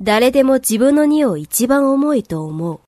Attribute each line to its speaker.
Speaker 1: 誰でも自分の荷を一番重いと思う。